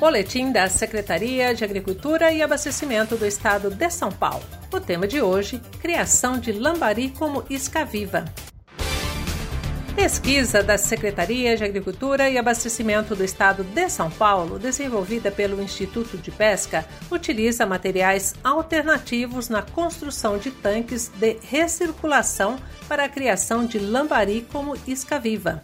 Boletim da Secretaria de Agricultura e Abastecimento do Estado de São Paulo. O tema de hoje: criação de lambari como isca viva. Pesquisa da Secretaria de Agricultura e Abastecimento do Estado de São Paulo, desenvolvida pelo Instituto de Pesca, utiliza materiais alternativos na construção de tanques de recirculação para a criação de lambari como isca viva.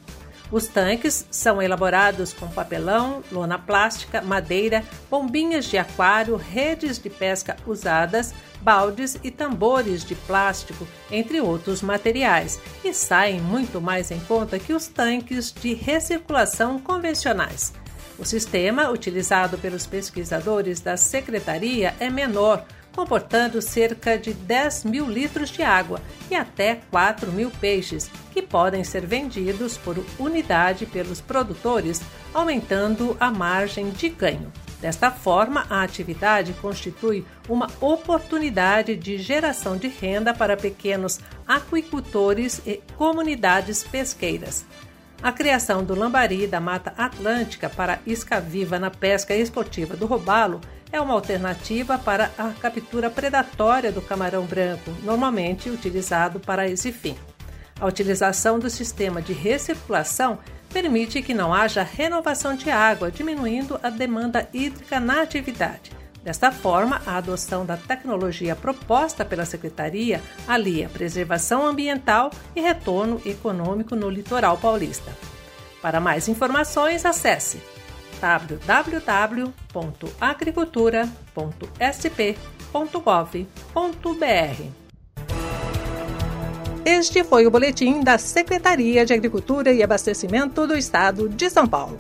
Os tanques são elaborados com papelão, lona plástica, madeira, bombinhas de aquário, redes de pesca usadas, baldes e tambores de plástico, entre outros materiais, e saem muito mais em conta que os tanques de recirculação convencionais. O sistema utilizado pelos pesquisadores da Secretaria é menor, comportando cerca de 10 mil litros de água e até 4 mil peixes, que podem ser vendidos por unidade pelos produtores, aumentando a margem de ganho. Desta forma, a atividade constitui uma oportunidade de geração de renda para pequenos aquicultores e comunidades pesqueiras. A criação do lambari da Mata Atlântica para isca viva na pesca esportiva do robalo é uma alternativa para a captura predatória do camarão branco, normalmente utilizado para esse fim. A utilização do sistema de recirculação permite que não haja renovação de água, diminuindo a demanda hídrica na atividade. Desta forma, a adoção da tecnologia proposta pela Secretaria alia preservação ambiental e retorno econômico no litoral paulista. Para mais informações, acesse www.agricultura.sp.gov.br. Este foi o boletim da Secretaria de Agricultura e Abastecimento do Estado de São Paulo.